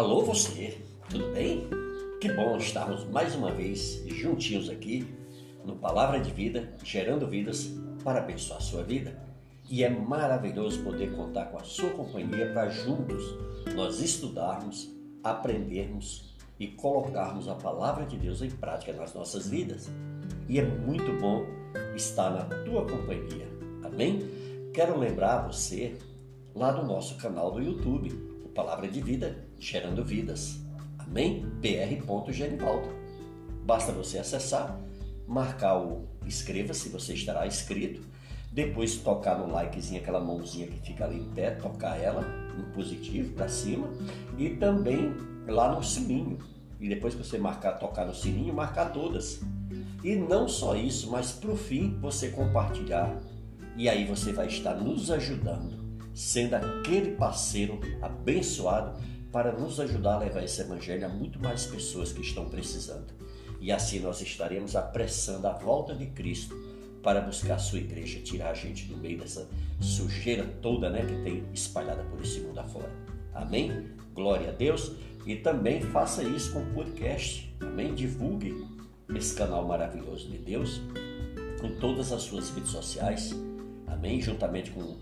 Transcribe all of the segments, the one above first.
Alô você, tudo bem? Que bom estarmos mais uma vez juntinhos aqui no Palavra de Vida, gerando vidas para abençoar a sua vida. E é maravilhoso poder contar com a sua companhia para juntos nós estudarmos, aprendermos e colocarmos a palavra de Deus em prática nas nossas vidas. E é muito bom estar na tua companhia. Amém? Quero lembrar você lá do nosso canal do YouTube, Palavra de Vida, Gerando Vidas. Amém? br.genivaldo. Basta você acessar, marcar o inscreva-se, você estará inscrito. Depois tocar no likezinho, aquela mãozinha que fica ali em pé, tocar ela no positivo para cima e também lá no sininho. E depois que você marcar, tocar no sininho, marcar todas. E não só isso, mas para o fim você compartilhar. E aí você vai estar nos ajudando sendo aquele parceiro abençoado para nos ajudar a levar esse evangelho a muito mais pessoas que estão precisando. E assim nós estaremos apressando a volta de Cristo para buscar a sua igreja, tirar a gente do meio dessa sujeira toda né, que tem espalhada por esse mundo afora. Amém? Glória a Deus. E também faça isso com o podcast. Amém? Divulgue esse canal maravilhoso de Deus em todas as suas redes sociais. Amém? Juntamente com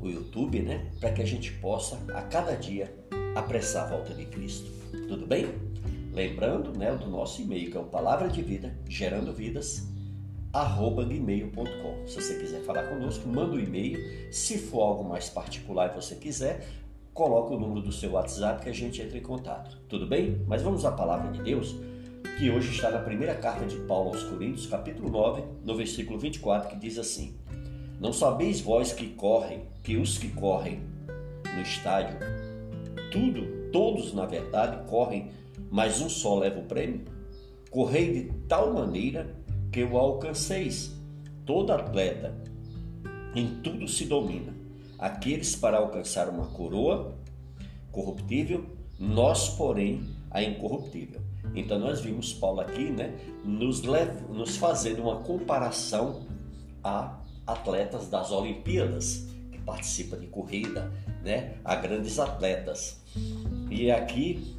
o YouTube, né? Para que a gente possa a cada dia apressar a volta de Cristo. Tudo bem? Lembrando, né, do nosso e-mail que é o palavra de vida gerando vidas arroba gmail.com. Se você quiser falar conosco, manda o um e-mail. Se for algo mais particular e você quiser, coloca o número do seu WhatsApp que a gente entra em contato. Tudo bem? Mas vamos à palavra de Deus, que hoje está na primeira carta de Paulo aos Coríntios, capítulo 9, no versículo 24, que diz assim: não sabeis vós que correm, que os que correm no estádio, tudo, todos na verdade correm, mas um só leva o prêmio? Correi de tal maneira que o alcanceis. Todo atleta em tudo se domina. Aqueles para alcançar uma coroa corruptível, nós, porém, a incorruptível. Então nós vimos Paulo aqui, né, nos, nos fazendo uma comparação a atletas das Olimpíadas, que participam de corrida, né, a grandes atletas. E aqui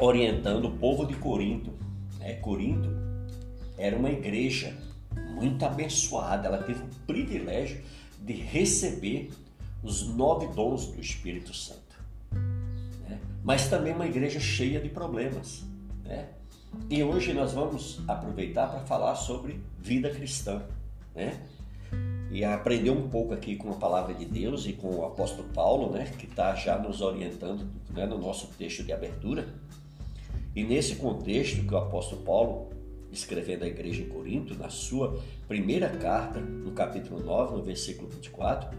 orientando o povo de Corinto. Né? Corinto era uma igreja muito abençoada, ela teve o privilégio de receber os nove dons do Espírito Santo. Né? Mas também uma igreja cheia de problemas. Né? E hoje nós vamos aproveitar para falar sobre vida cristã. Né? E aprender um pouco aqui com a palavra de Deus e com o apóstolo Paulo, né, que está já nos orientando né, no nosso texto de abertura. E nesse contexto que o apóstolo Paulo, escrevendo à igreja em Corinto, na sua primeira carta, no capítulo 9, no versículo 24,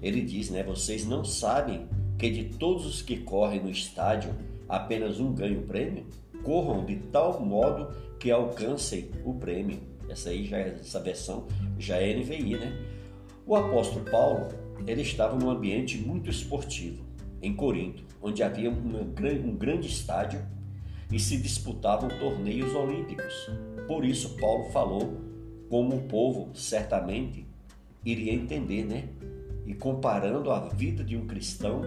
ele diz, né, vocês não sabem que de todos os que correm no estádio, apenas um ganha o prêmio? Corram de tal modo que alcancem o prêmio. Essa aí já é, essa versão já é NVI, né? O apóstolo Paulo ele estava num ambiente muito esportivo, em Corinto, onde havia um grande estádio e se disputavam torneios olímpicos. Por isso, Paulo falou como o povo certamente iria entender, né? E comparando a vida de um cristão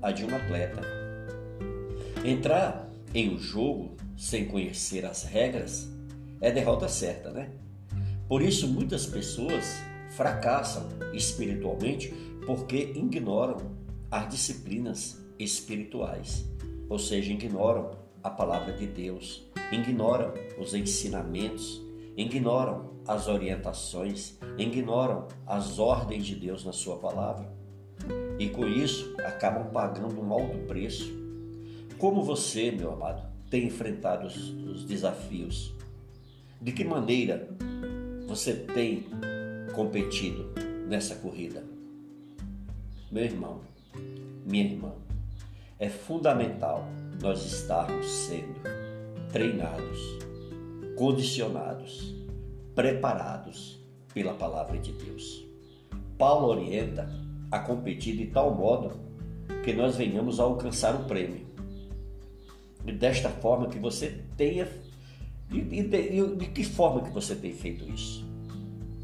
à de um atleta. Entrar em um jogo sem conhecer as regras é derrota certa, né? Por isso, muitas pessoas fracassam espiritualmente porque ignoram as disciplinas espirituais, ou seja, ignoram a palavra de Deus, ignoram os ensinamentos, ignoram as orientações, ignoram as ordens de Deus na sua palavra. E com isso acabam pagando um alto preço. Como você, meu amado, tem enfrentado os, os desafios? De que maneira você tem competido nessa corrida. Meu irmão, minha irmã, é fundamental nós estarmos sendo treinados, condicionados, preparados pela palavra de Deus. Paulo orienta a competir de tal modo que nós venhamos a alcançar o prêmio. E desta forma que você tenha. E de, de, de que forma que você tem feito isso?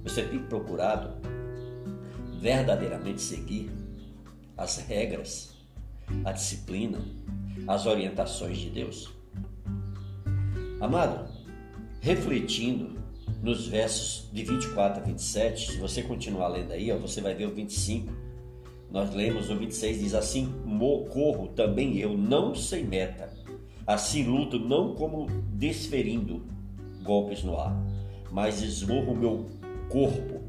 Você tem procurado verdadeiramente seguir as regras, a disciplina, as orientações de Deus? Amado, refletindo nos versos de 24 a 27, se você continuar lendo aí, ó, você vai ver o 25. Nós lemos o 26, diz assim: Corro também eu, não sem meta. Assim luto, não como desferindo golpes no ar, mas esmurro meu corpo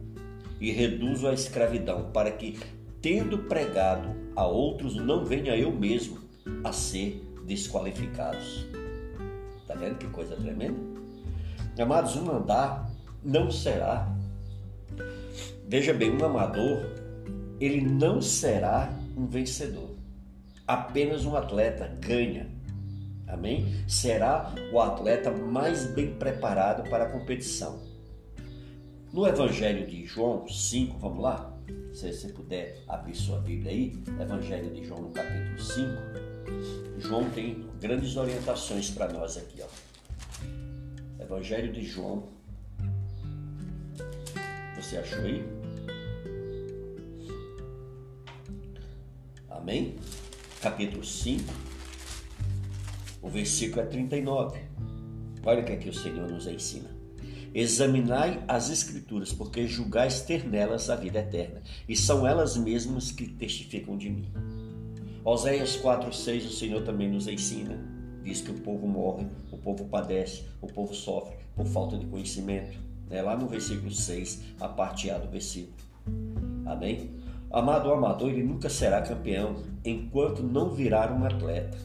e reduzo a escravidão, para que, tendo pregado a outros, não venha eu mesmo a ser desqualificados. Está vendo que coisa tremenda? Amados, um andar não será. Veja bem, um amador, ele não será um vencedor. Apenas um atleta ganha. Amém? Será o atleta mais bem preparado para a competição. No Evangelho de João 5, vamos lá? Se você puder abrir sua Bíblia aí, Evangelho de João no capítulo 5. João tem grandes orientações para nós aqui, ó. Evangelho de João. Você achou aí? Amém? Capítulo 5. O versículo é 39. Olha o que aqui o Senhor nos ensina. Examinai as Escrituras, porque julgais ter nelas a vida eterna, e são elas mesmas que testificam de mim. Oséias 4,6 o Senhor também nos ensina. Diz que o povo morre, o povo padece, o povo sofre por falta de conhecimento. É lá no versículo 6, a parte A do versículo. Amém? Amado ou amador, ele nunca será campeão enquanto não virar um atleta.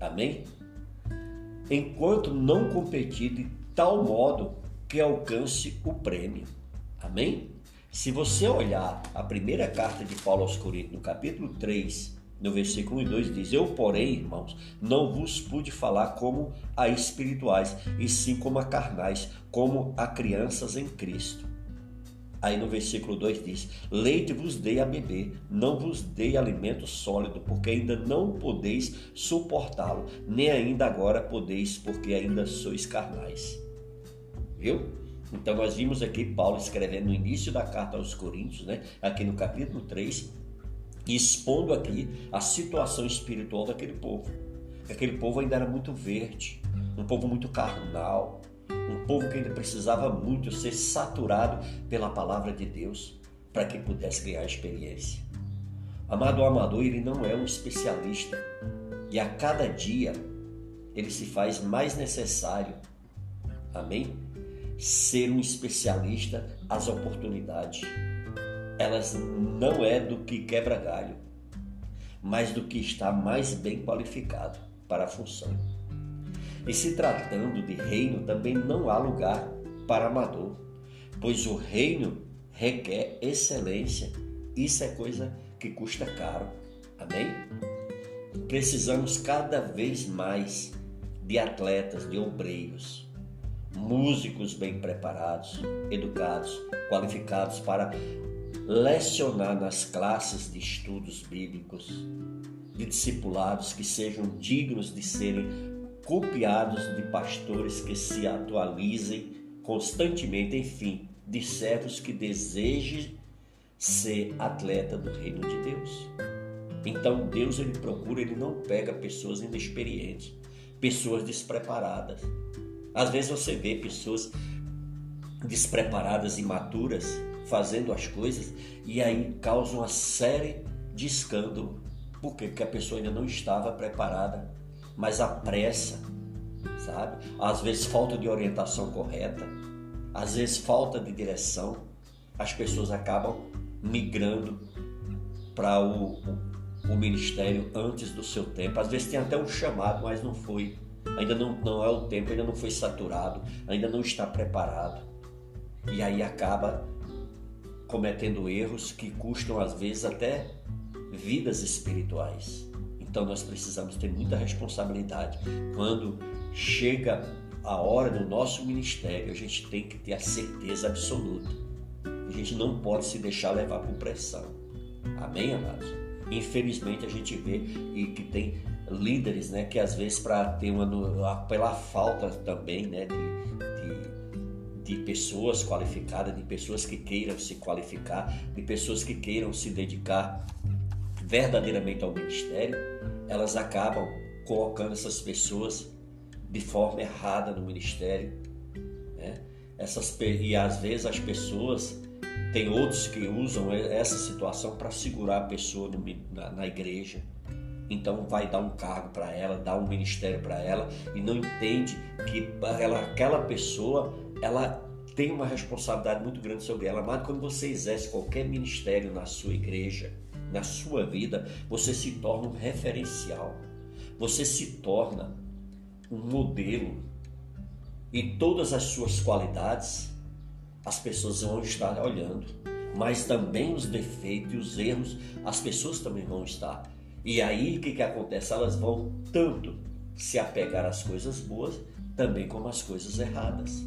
Amém? Enquanto não competir de tal modo que alcance o prêmio. Amém? Se você olhar a primeira carta de Paulo aos Coríntios, no capítulo 3, no versículo 1 e 2 diz: Eu, porém, irmãos, não vos pude falar como a espirituais, e sim como a carnais, como a crianças em Cristo. Aí no versículo 2 diz: Leite vos dei a beber, não vos dei alimento sólido, porque ainda não podeis suportá-lo, nem ainda agora podeis, porque ainda sois carnais. Viu? Então nós vimos aqui Paulo escrevendo no início da carta aos Coríntios, né? aqui no capítulo 3, expondo aqui a situação espiritual daquele povo. Aquele povo ainda era muito verde, um povo muito carnal, um povo que ainda precisava muito ser saturado pela palavra de Deus para que pudesse ganhar experiência. Amado amador, ele não é um especialista e a cada dia ele se faz mais necessário, amém? Ser um especialista às oportunidades elas não é do que quebra galho, mas do que está mais bem qualificado para a função. E se tratando de reino, também não há lugar para amador, pois o reino requer excelência. Isso é coisa que custa caro. Amém? Precisamos cada vez mais de atletas, de obreiros, músicos bem preparados, educados, qualificados para lecionar nas classes de estudos bíblicos, de discipulados que sejam dignos de serem copiados de pastores que se atualizem constantemente, enfim, de servos que desejem ser atleta do reino de Deus. Então Deus ele procura, ele não pega pessoas inexperientes, pessoas despreparadas. Às vezes você vê pessoas despreparadas, imaturas, fazendo as coisas e aí causa uma série de escândalo. Por quê? Porque a pessoa ainda não estava preparada, mas a pressa, sabe? Às vezes falta de orientação correta, às vezes falta de direção, as pessoas acabam migrando para o, o, o, ministério antes do seu tempo. Às vezes tem até um chamado, mas não foi. Ainda não, não é o tempo, ainda não foi saturado, ainda não está preparado. E aí acaba cometendo erros que custam às vezes até vidas espirituais. Então nós precisamos ter muita responsabilidade. Quando chega a hora do nosso ministério, a gente tem que ter a certeza absoluta. A gente não pode se deixar levar por pressão. Amém, amados? Infelizmente a gente vê e que tem líderes, né, que às vezes para ter uma pela falta também, né, de, de de pessoas qualificadas, de pessoas que queiram se qualificar, de pessoas que queiram se dedicar verdadeiramente ao ministério, elas acabam colocando essas pessoas de forma errada no ministério. Né? Essas, e às vezes as pessoas tem outros que usam essa situação para segurar a pessoa no, na, na igreja. Então vai dar um cargo para ela, dá um ministério para ela e não entende que ela, aquela pessoa ela tem uma responsabilidade muito grande sobre ela. Mas quando você exerce qualquer ministério na sua igreja, na sua vida, você se torna um referencial. Você se torna um modelo e todas as suas qualidades as pessoas vão estar olhando, mas também os defeitos e os erros as pessoas também vão estar. E aí o que, que acontece? Elas vão tanto se apegar às coisas boas, também como às coisas erradas.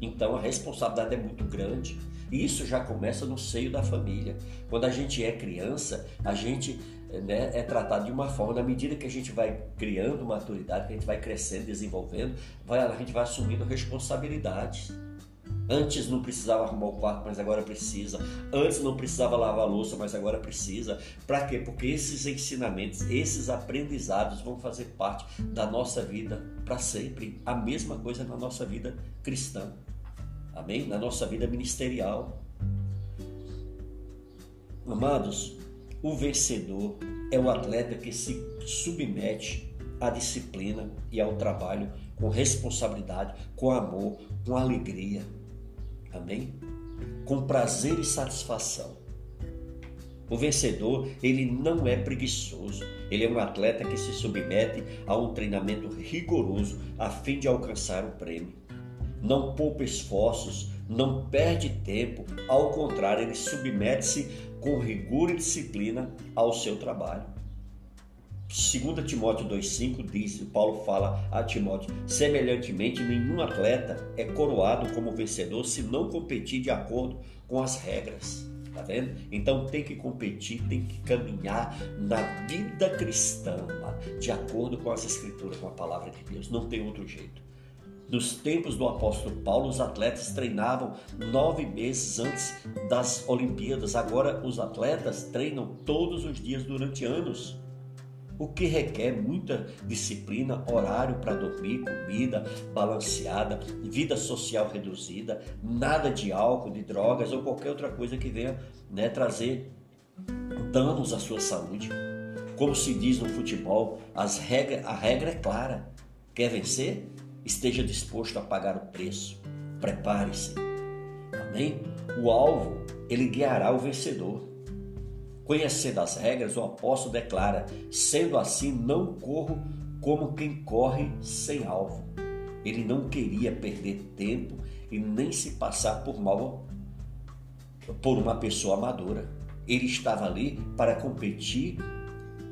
Então a responsabilidade é muito grande. E isso já começa no seio da família. Quando a gente é criança, a gente né, é tratado de uma forma, na medida que a gente vai criando maturidade, que a gente vai crescendo, desenvolvendo, vai, a gente vai assumindo responsabilidades. Antes não precisava arrumar o quarto, mas agora precisa. Antes não precisava lavar a louça, mas agora precisa. Para quê? Porque esses ensinamentos, esses aprendizados vão fazer parte da nossa vida para sempre. A mesma coisa na nossa vida cristã. Amém? Na nossa vida ministerial. Amados, o vencedor é o atleta que se submete à disciplina e ao trabalho com responsabilidade, com amor, com alegria Amém? Com prazer e satisfação. O vencedor, ele não é preguiçoso. Ele é um atleta que se submete a um treinamento rigoroso a fim de alcançar o prêmio. Não poupa esforços, não perde tempo, ao contrário, ele submete-se com rigor e disciplina ao seu trabalho. 2 Timóteo 2,5 diz, Paulo fala a Timóteo: semelhantemente, nenhum atleta é coroado como vencedor se não competir de acordo com as regras. Tá vendo? Então tem que competir, tem que caminhar na vida cristã, de acordo com as escrituras, com a palavra de Deus. Não tem outro jeito. Nos tempos do apóstolo Paulo, os atletas treinavam nove meses antes das Olimpíadas. Agora, os atletas treinam todos os dias durante anos o que requer muita disciplina, horário para dormir, comida balanceada, vida social reduzida, nada de álcool, de drogas ou qualquer outra coisa que venha né, trazer danos à sua saúde. Como se diz no futebol, as regra, a regra é clara. Quer vencer? Esteja disposto a pagar o preço. Prepare-se. Amém? O alvo, ele guiará o vencedor. Conhecendo as regras, o apóstolo declara: sendo assim, não corro como quem corre sem alvo. Ele não queria perder tempo e nem se passar por mal por uma pessoa amadora. Ele estava ali para competir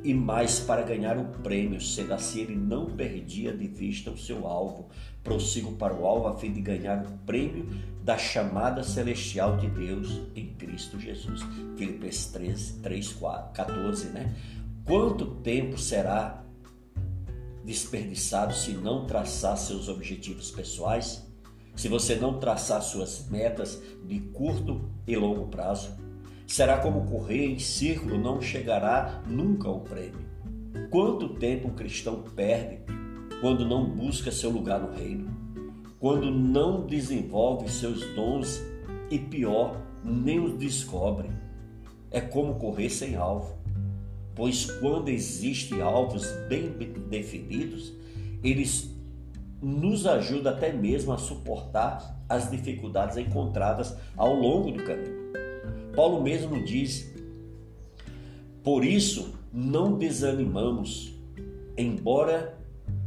e mais para ganhar o prêmio, sendo assim ele não perdia de vista o seu alvo. Prossigo para o alvo a fim de ganhar o prêmio da chamada celestial de Deus em Cristo Jesus. Filipenses 13, 3, 4, 14, né? Quanto tempo será desperdiçado se não traçar seus objetivos pessoais? Se você não traçar suas metas de curto e longo prazo? Será como correr em círculo, não chegará nunca ao prêmio. Quanto tempo um cristão perde quando não busca seu lugar no reino? Quando não desenvolve seus dons e pior, nem os descobre? É como correr sem alvo. Pois quando existem alvos bem definidos, eles nos ajudam até mesmo a suportar as dificuldades encontradas ao longo do caminho. Paulo mesmo diz: Por isso não desanimamos, embora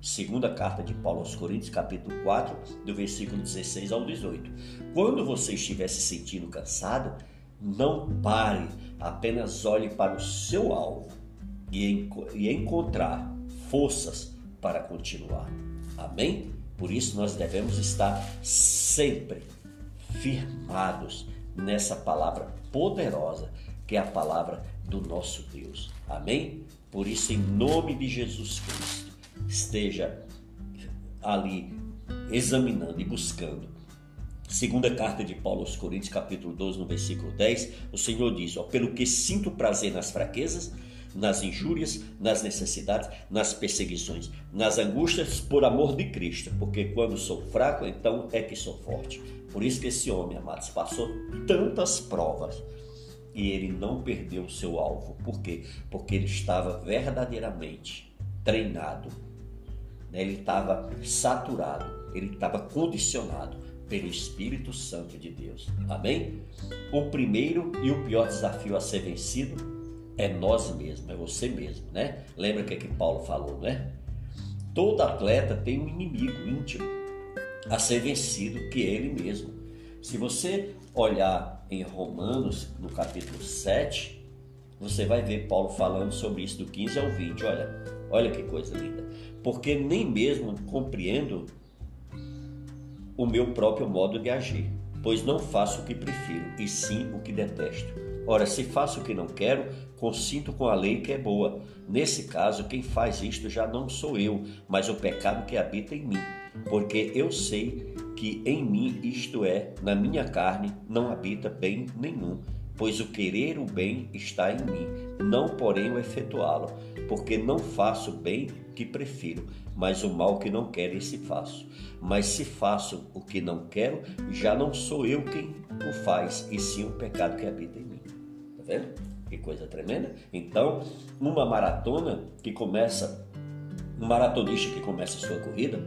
Segunda carta de Paulo aos Coríntios, capítulo 4, do versículo 16 ao 18. Quando você estiver se sentindo cansado, não pare, apenas olhe para o seu alvo e, encontrar forças para continuar. Amém? Por isso nós devemos estar sempre firmados nessa palavra poderosa que é a palavra do nosso Deus. Amém? Por isso, em nome de Jesus Cristo, esteja ali examinando e buscando. Segunda carta de Paulo aos Coríntios, capítulo 12, no versículo 10, o Senhor diz: ó, Pelo que sinto prazer nas fraquezas, nas injúrias, nas necessidades, nas perseguições, nas angústias por amor de Cristo, porque quando sou fraco, então é que sou forte. Por isso que esse homem, amados, passou tantas provas e ele não perdeu o seu alvo. Por quê? Porque ele estava verdadeiramente treinado, né? ele estava saturado, ele estava condicionado pelo Espírito Santo de Deus. Amém? O primeiro e o pior desafio a ser vencido é nós mesmos, é você mesmo, né? Lembra o que, é que Paulo falou, né? Todo atleta tem um inimigo íntimo a ser vencido, que é ele mesmo. Se você olhar em Romanos, no capítulo 7, você vai ver Paulo falando sobre isso do 15 ao 20. Olha, olha que coisa linda. Porque nem mesmo compreendo o meu próprio modo de agir, pois não faço o que prefiro, e sim o que detesto. Ora, se faço o que não quero, consinto com a lei que é boa. Nesse caso, quem faz isto já não sou eu, mas o pecado que habita em mim. Porque eu sei que em mim, isto é, na minha carne, não habita bem nenhum, pois o querer o bem está em mim, não porém o efetuá-lo, porque não faço bem que prefiro, mas o mal que não quero esse faço. Mas se faço o que não quero, já não sou eu quem o faz, e sim o pecado que habita em mim. Tá vendo? Que coisa tremenda. Então, numa maratona que começa, um maratonista que começa a sua corrida,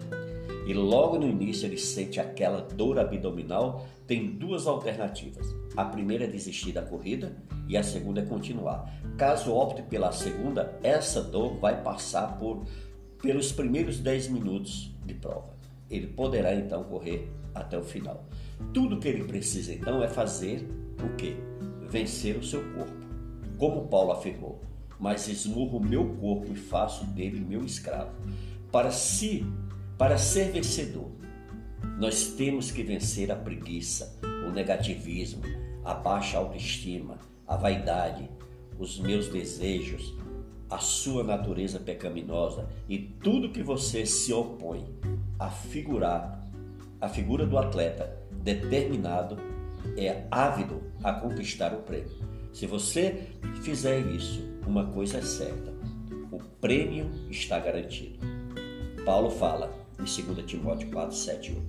e logo no início ele sente aquela dor abdominal, tem duas alternativas. A primeira é desistir da corrida e a segunda é continuar. Caso opte pela segunda, essa dor vai passar por pelos primeiros 10 minutos de prova. Ele poderá então correr até o final. Tudo que ele precisa então é fazer o quê? Vencer o seu corpo. Como Paulo afirmou, mas esmurro o meu corpo e faço dele meu escravo. Para se para ser vencedor, nós temos que vencer a preguiça, o negativismo, a baixa autoestima, a vaidade, os meus desejos, a sua natureza pecaminosa e tudo que você se opõe a figurar, a figura do atleta determinado é ávido a conquistar o prêmio. Se você fizer isso, uma coisa é certa: o prêmio está garantido. Paulo fala: em 2 Timóteo 4, 7 8.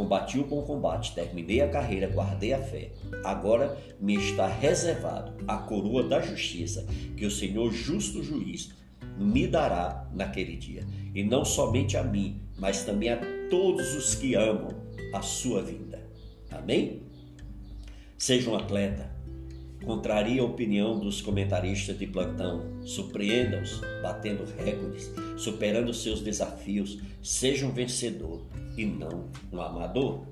Combati o bom combate, terminei a carreira, guardei a fé. Agora me está reservado a coroa da justiça, que o Senhor, justo juiz, me dará naquele dia. E não somente a mim, mas também a todos os que amam a sua vida. Amém? Seja um atleta, contrarie a opinião dos comentaristas de plantão, surpreenda-os, batendo recordes, superando seus desafios, seja um vencedor e não um amador.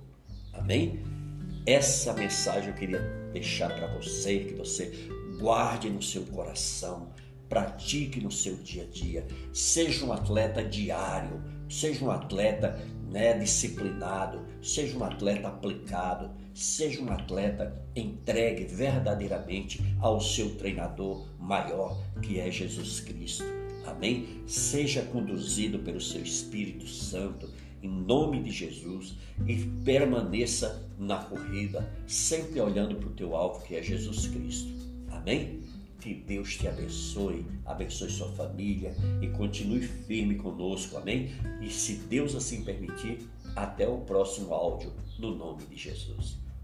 Amém? Essa mensagem eu queria deixar para você, que você guarde no seu coração, pratique no seu dia a dia, seja um atleta diário, seja um atleta né, disciplinado, seja um atleta aplicado, seja um atleta entregue verdadeiramente ao seu treinador maior, que é Jesus Cristo. Amém? Seja conduzido pelo seu Espírito Santo, em nome de Jesus, e permaneça na corrida, sempre olhando para o teu alvo, que é Jesus Cristo. Amém? Que Deus te abençoe, abençoe sua família e continue firme conosco, amém? E se Deus assim permitir, até o próximo áudio, no nome de Jesus.